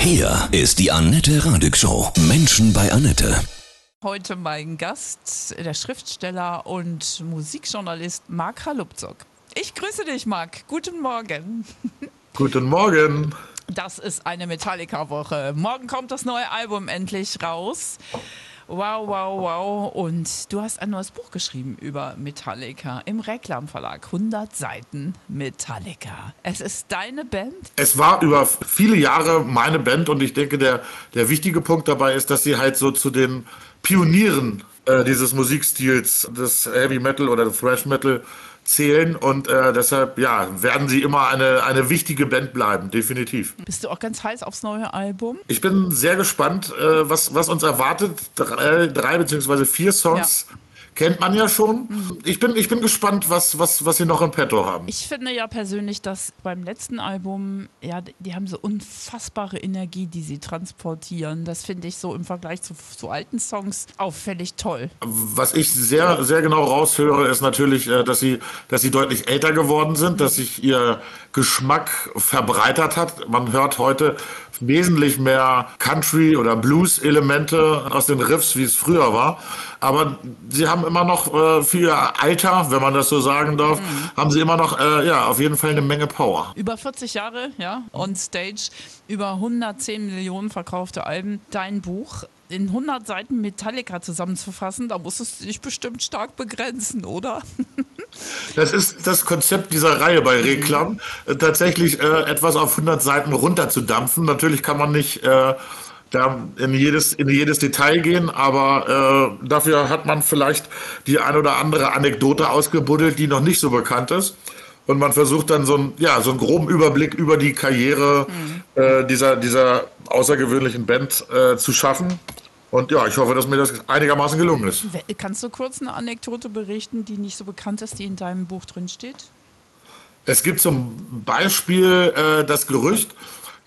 Hier ist die Annette Radig Show. Menschen bei Annette. Heute mein Gast, der Schriftsteller und Musikjournalist Marc Halupzok. Ich grüße dich, Marc. Guten Morgen. Guten Morgen. Das ist eine Metallica-Woche. Morgen kommt das neue Album endlich raus. Wow, wow, wow. Und du hast ein neues Buch geschrieben über Metallica im Reklamverlag. 100 Seiten Metallica. Es ist deine Band? Es war über viele Jahre meine Band und ich denke, der, der wichtige Punkt dabei ist, dass sie halt so zu den Pionieren äh, dieses Musikstils des Heavy Metal oder Thrash Metal zählen und äh, deshalb ja, werden sie immer eine, eine wichtige Band bleiben, definitiv. Bist du auch ganz heiß aufs neue Album? Ich bin sehr gespannt, äh, was, was uns erwartet. Drei, drei beziehungsweise vier Songs. Ja kennt man ja schon. Ich bin, ich bin gespannt, was, was, was sie noch im Petto haben. Ich finde ja persönlich, dass beim letzten Album, ja, die haben so unfassbare Energie, die sie transportieren. Das finde ich so im Vergleich zu, zu alten Songs auffällig toll. Was ich sehr, sehr genau raushöre, ist natürlich, äh, dass sie, dass sie deutlich älter geworden sind, dass sich ihr Geschmack verbreitert hat. Man hört heute wesentlich mehr Country- oder Blues-Elemente aus den Riffs, wie es früher war. Aber sie haben immer noch äh, ihr Alter, wenn man das so sagen darf, mhm. haben sie immer noch, äh, ja, auf jeden Fall eine Menge Power. Über 40 Jahre, ja, on stage, über 110 Millionen verkaufte Alben. Dein Buch in 100 Seiten Metallica zusammenzufassen, da musstest du dich bestimmt stark begrenzen, oder? Das ist das Konzept dieser Reihe bei Reklam, äh, tatsächlich äh, etwas auf 100 Seiten runterzudampfen. Natürlich kann man nicht äh, da in jedes, in jedes Detail gehen, aber äh, dafür hat man vielleicht die ein oder andere Anekdote ausgebuddelt, die noch nicht so bekannt ist. Und man versucht dann so, ein, ja, so einen groben Überblick über die Karriere mhm. äh, dieser, dieser außergewöhnlichen Band äh, zu schaffen. Und ja, ich hoffe, dass mir das einigermaßen gelungen ist. Kannst du kurz eine Anekdote berichten, die nicht so bekannt ist, die in deinem Buch drin steht? Es gibt zum Beispiel äh, das Gerücht,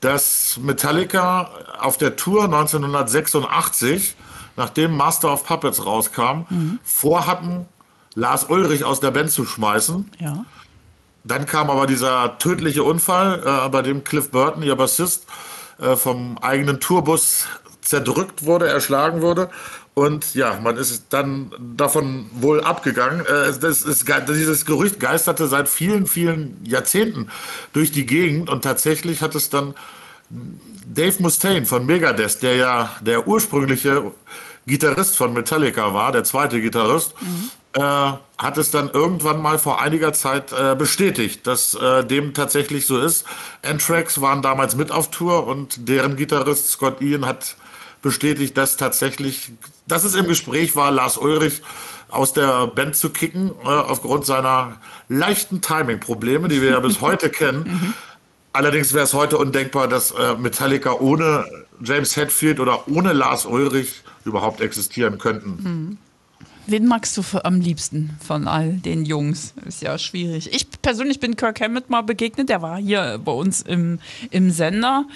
dass Metallica auf der Tour 1986, nachdem Master of Puppets rauskam, mhm. vorhatten, Lars Ulrich aus der Band zu schmeißen. Ja. Dann kam aber dieser tödliche Unfall, äh, bei dem Cliff Burton, ihr Bassist, äh, vom eigenen Tourbus zerdrückt wurde, erschlagen wurde. Und ja, man ist dann davon wohl abgegangen. Äh, ist, dieses Gerücht geisterte seit vielen, vielen Jahrzehnten durch die Gegend und tatsächlich hat es dann Dave Mustaine von Megadeth, der ja der ursprüngliche Gitarrist von Metallica war, der zweite Gitarrist, mhm. äh, hat es dann irgendwann mal vor einiger Zeit äh, bestätigt, dass äh, dem tatsächlich so ist. Anthrax waren damals mit auf Tour und deren Gitarrist Scott Ian hat bestätigt, dass tatsächlich, dass es im Gespräch war, Lars Ulrich aus der Band zu kicken, äh, aufgrund seiner leichten Timing-Probleme, die wir ja bis heute kennen. Mhm. Allerdings wäre es heute undenkbar, dass äh, Metallica ohne James Hetfield oder ohne Lars Ulrich überhaupt existieren könnten. Mhm. Wen magst du am liebsten von all den Jungs? Ist ja schwierig. Ich persönlich bin Kirk Hammett mal begegnet. Der war hier bei uns im, im Sender.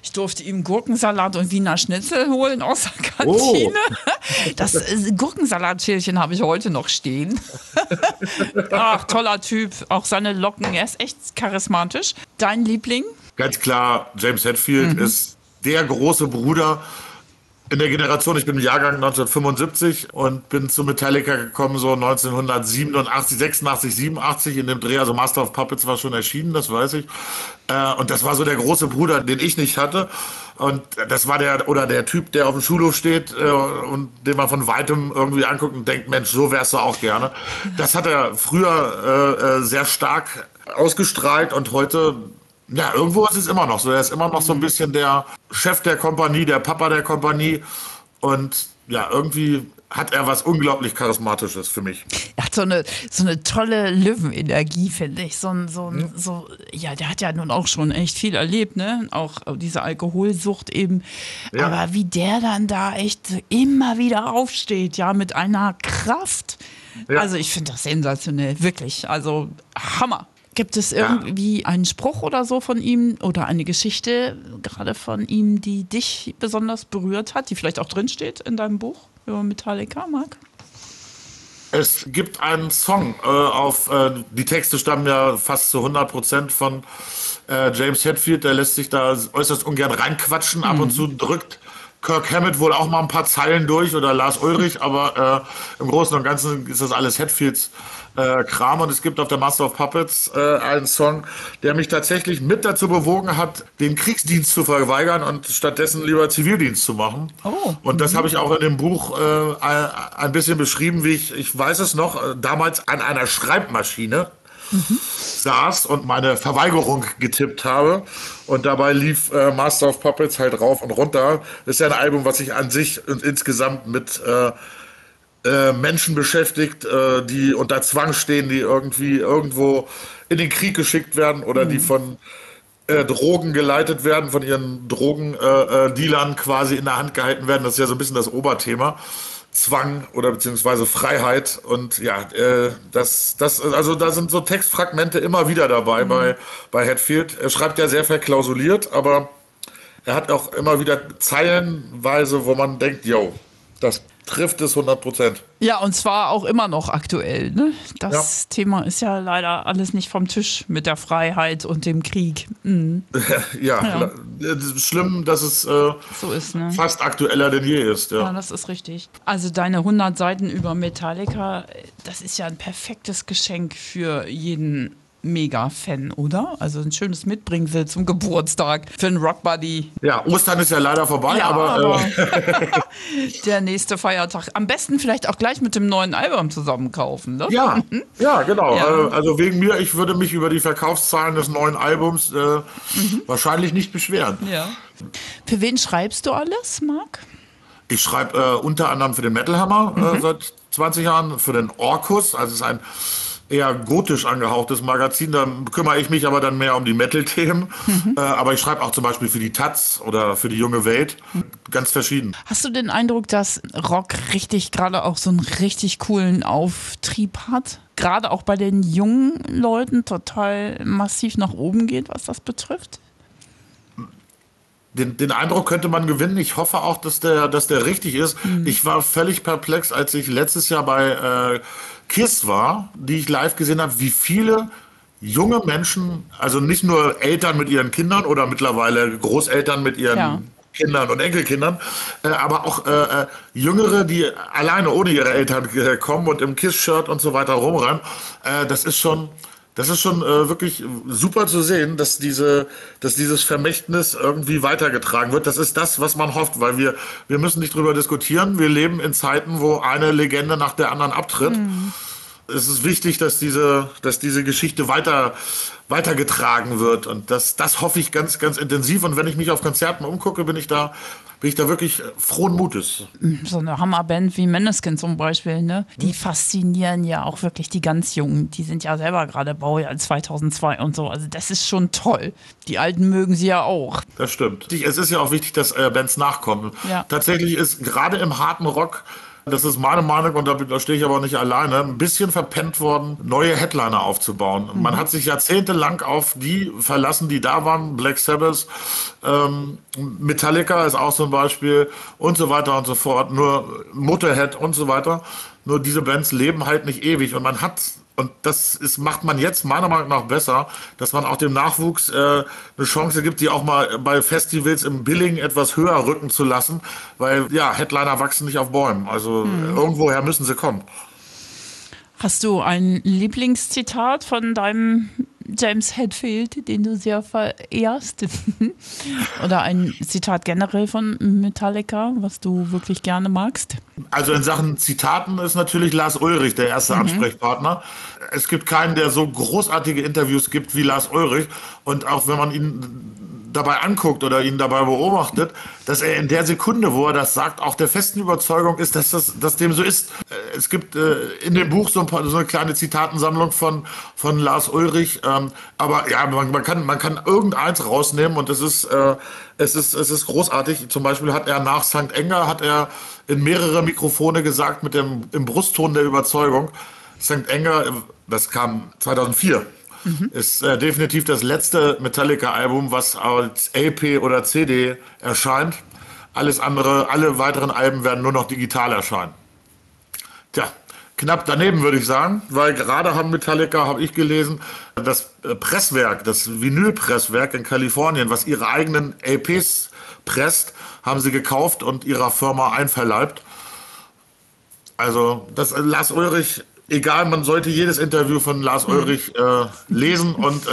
Ich durfte ihm Gurkensalat und Wiener Schnitzel holen aus der Kantine. Oh. Das äh, Gurkensalatschälchen habe ich heute noch stehen. Ach, toller Typ. Auch seine Locken. Er ist echt charismatisch. Dein Liebling? Ganz klar, James Hetfield mhm. ist der große Bruder in der Generation, ich bin im Jahrgang 1975 und bin zu Metallica gekommen so 1987, 86, 87 in dem Dreh, also Master of Puppets war schon erschienen, das weiß ich. Äh, und das war so der große Bruder, den ich nicht hatte. Und das war der, oder der Typ, der auf dem Schulhof steht äh, und den man von weitem irgendwie anguckt und denkt, Mensch, so wärst du auch gerne. Das hat er früher äh, äh sehr stark ausgestrahlt und heute ja, irgendwo ist es immer noch so. Er ist immer noch so ein bisschen der Chef der Kompanie, der Papa der Kompanie. Und ja, irgendwie hat er was unglaublich Charismatisches für mich. Er hat so eine, so eine tolle Löwenenergie, finde ich. So ein, so, ein, hm. so, ja, der hat ja nun auch schon echt viel erlebt, ne? Auch diese Alkoholsucht eben. Ja. Aber wie der dann da echt immer wieder aufsteht, ja, mit einer Kraft. Ja. Also ich finde das sensationell, wirklich. Also Hammer. Gibt es irgendwie ja. einen Spruch oder so von ihm oder eine Geschichte gerade von ihm, die dich besonders berührt hat, die vielleicht auch drinsteht in deinem Buch über Metallica, Marc? Es gibt einen Song äh, auf, äh, die Texte stammen ja fast zu 100 Prozent von Äh, James Hetfield, der lässt sich da äußerst ungern reinquatschen. Ab und zu drückt Kirk Hammett wohl auch mal ein paar Zeilen durch oder Lars Ulrich, aber äh, im Großen und Ganzen ist das alles Hetfields äh, Kram. Und es gibt auf der Master of Puppets äh, einen Song, der mich tatsächlich mit dazu bewogen hat, den Kriegsdienst zu verweigern und stattdessen lieber Zivildienst zu machen. Oh. Und das habe ich auch in dem Buch äh, ein bisschen beschrieben, wie ich, ich weiß es noch, äh, damals an einer Schreibmaschine mhm. saß und meine Verweigerung getippt habe. Und dabei lief äh, Master of Puppets halt rauf und runter. Das ist ja ein Album, was sich an sich und insgesamt mit äh, äh, Menschen beschäftigt, äh, die unter Zwang stehen, die irgendwie irgendwo in den Krieg geschickt werden oder mhm. die von äh, Drogen geleitet werden, von ihren Drogendealern quasi in der Hand gehalten werden. Das ist ja so ein bisschen das Oberthema. Zwang oder beziehungsweise Freiheit und ja, äh, das, das, also da sind so Textfragmente immer wieder dabei mhm. bei, bei Hatfield. Er schreibt ja sehr verklausuliert, aber er hat auch immer wieder Zeilenweise, wo man denkt, yo, das trifft es 100 Prozent. Ja, und zwar auch immer noch aktuell. Ne? Das ja. Thema ist ja leider alles nicht vom Tisch mit der Freiheit und dem Krieg. Mhm. ja, ja. schlimm, dass es äh, so ist, ne? fast aktueller denn je ist. Ja. ja, das ist richtig. Also deine 100 Seiten über Metallica, das ist ja ein perfektes Geschenk für jeden Mega-Fan, oder? Also ein schönes Mitbringsel zum Geburtstag für einen Rockbuddy. Ja, Ostern ist ja leider vorbei, ja, aber, aber äh der nächste Feiertag. Am besten vielleicht auch gleich mit dem neuen Album zusammen kaufen, ne? Ja, mhm. ja genau. Ja. Äh, also wegen mir, ich würde mich über die Verkaufszahlen des neuen Albums äh, mhm. wahrscheinlich nicht beschweren. Ja. Für wen schreibst du alles, Marc? Ich schreibe äh, unter anderem für den Metal Hammer äh, mhm. seit 20 Jahren, für den Orkus, also es ist ein eher gotisch angehauchtes Magazin. Da kümmere ich mich aber dann mehr um die Metal-Themen. Mhm. Äh, aber ich schreibe auch zum Beispiel für die Taz oder für die junge Welt. Ganz verschieden. Hast du den Eindruck, dass Rock richtig gerade auch so einen richtig coolen Auftrieb hat? Gerade auch bei den jungen Leuten total massiv nach oben geht, was das betrifft? Den, den, Eindruck könnte man gewinnen. Ich hoffe auch, dass der, dass der richtig ist. Mhm. Ich war völlig perplex, als ich letztes Jahr bei äh, KISS war, die ich live gesehen habe, wie viele junge Menschen, also nicht nur Eltern mit ihren Kindern oder mittlerweile Großeltern mit ihren ja. Kindern und Enkelkindern, äh, aber auch äh, äh Jüngere, die alleine ohne ihre Eltern äh, kommen und im KISS-Shirt und so weiter rumrennen. Äh, das ist schon, das ist schon äh, wirklich super zu sehen, dass diese, dass dieses Vermächtnis irgendwie weitergetragen wird. Das ist das, was man hofft, weil wir, wir müssen nicht drüber diskutieren. Wir leben in Zeiten, wo eine Legende nach der anderen abtritt. Mhm. Es ist wichtig, dass diese, dass diese Geschichte weiter, weitergetragen wird. Und das, das hoffe ich ganz, ganz intensiv. Und wenn ich mich auf Konzerten umgucke, bin ich da bin ich da wirklich äh, frohen Mutes. So eine Hammerband wie Meneskin zum Beispiel, ne? die hm. faszinieren ja auch wirklich die ganz Jungen. Die sind ja selber gerade Baujahr 2002 und so. Also das ist schon toll. Die Alten mögen sie ja auch. Das stimmt. Es ist ja auch wichtig, dass äh, Bands nachkommen. Ja. Tatsächlich ist gerade im harten Rock das ist meine Meinung und da, stehe ich aber nicht alleine, ein bisschen verpennt worden, neue Headliner aufzubauen. Mhm. Man hat sich jahrzehntelang auf die verlassen, die da waren, Black Sabbath, ähm, Metallica ist auch so ein Beispiel und so weiter und so fort, nur Mutterhead und so weiter. Nur diese Bands leben halt nicht ewig und man hat und das ist, macht man jetzt meiner Meinung nach besser, dass man auch dem Nachwuchs äh, eine Chance gibt, die auch mal bei Festivals im Billing etwas höher rücken zu lassen, weil ja, Headliner wachsen nicht auf Bäumen. Also hm. irgendwoher müssen sie kommen. Hast du ein Lieblingszitat von deinem James Hetfield, den du sehr verehrst? Oder ein Zitat generell von Metallica, was du wirklich gerne magst? Also in Sachen Zitaten ist natürlich Lars Ulrich der erste mhm. Ansprechpartner. Es gibt keinen, der so großartige Interviews gibt wie Lars Ulrich. Und auch wenn man ihn dabei anguckt oder ihn dabei beobachtet, dass er in der Sekunde, wo er das sagt, auch der festen Überzeugung ist, dass das dass dem so ist. Äh, es gibt äh, in dem Buch so, ein paar, so, eine kleine Zitatensammlung von, von Lars Ulrich, ähm, aber ja, man, man, kann, man kann irgendeins rausnehmen und es ist, äh, es, ist, es ist großartig. Zum Beispiel hat er nach St. Enger hat er in mehrere Mikrofone gesagt mit dem im Brustton der Überzeugung, St. Enger, das kam 2004 Mhm. Ist äh, definitiv das letzte Metallica-Album, was als LP oder CD erscheint. Alles andere, alle weiteren Alben werden nur noch digital erscheinen. Tja, knapp daneben, würde ich sagen, weil gerade haben Metallica, habe ich gelesen, das äh, Presswerk, das Vinylpresswerk in Kalifornien, was ihre eigenen LPs presst, haben sie gekauft und ihrer Firma einverleibt. Also, das Lars Ulrich, egal, man sollte jedes Interview von Lars Mhm. Ulrich äh, lesen und äh,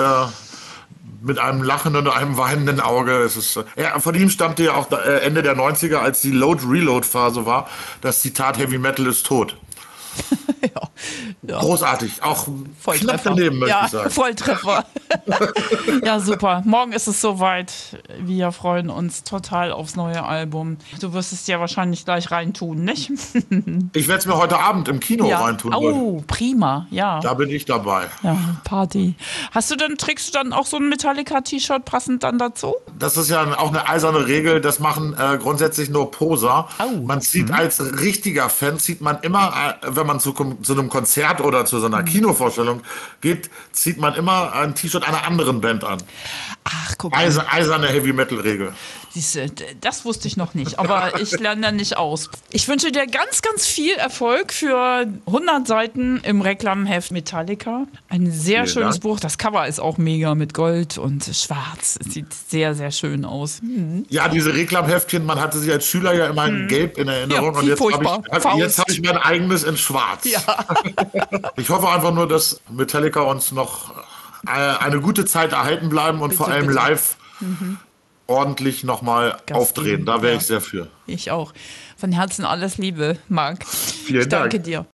mit einem lachenden und einem weinenden Auge. Es ist, äh, ja, von ihm stammte ja auch äh, Ende der 90er, als die Load-Reload-Phase war, das Zitat Heavy Metal ist tot. ja. ja. Großartig, auch knapp daneben, möchte ja, ich sagen. Volltreffer. ja, super. Morgen ist es soweit. Wir freuen uns total aufs neue Album. Du wirst es ja wahrscheinlich gleich reintun, nicht? Ich werde es mir heute Abend im Kino ja. reintun. Oh, prima. Ja. Da bin ich dabei. Ja, Party. Hast du dann, trägst du dann auch so ein Metallica-T-Shirt passend dann dazu? Das ist ja auch eine eiserne Regel, das machen äh, grundsätzlich nur Poser. Au. Man zieht als richtiger Fan, zieht man immer, äh, wenn man zu, zu einem Konzert oder zu so Mhm. einer Kinovorstellung geht, zieht man immer ein T-Shirt einer anderen Band an. Ach, guck mal. Eise, eiserne Heavy Metal Regel. Siehste, d- das wusste ich noch nicht, aber ich lerne da nicht aus. Ich wünsche dir ganz, ganz viel Erfolg für 100 Seiten im Reklamheft Metallica. Ein sehr Vielen schönes Dank. Buch. Das Cover ist auch mega mit Gold und Schwarz. Es sieht sehr, sehr schön aus. Hm. Ja, diese Reklamheftchen, man hatte sie als Schüler ja immer in Gelb in Erinnerung Ja, und jetzt habe ich, hab, jetzt hab ich mein eigenes in Schwarz. Ich hoffe einfach nur, dass Metallica uns noch eine gute Zeit erhalten bleiben und Bitte, vor allem bitte. live ordentlich nochmal aufdrehen. Da wäre ja. ich sehr für. Ich auch. Von Herzen alles Liebe, Marc. Vielen ich danke Dank. dir.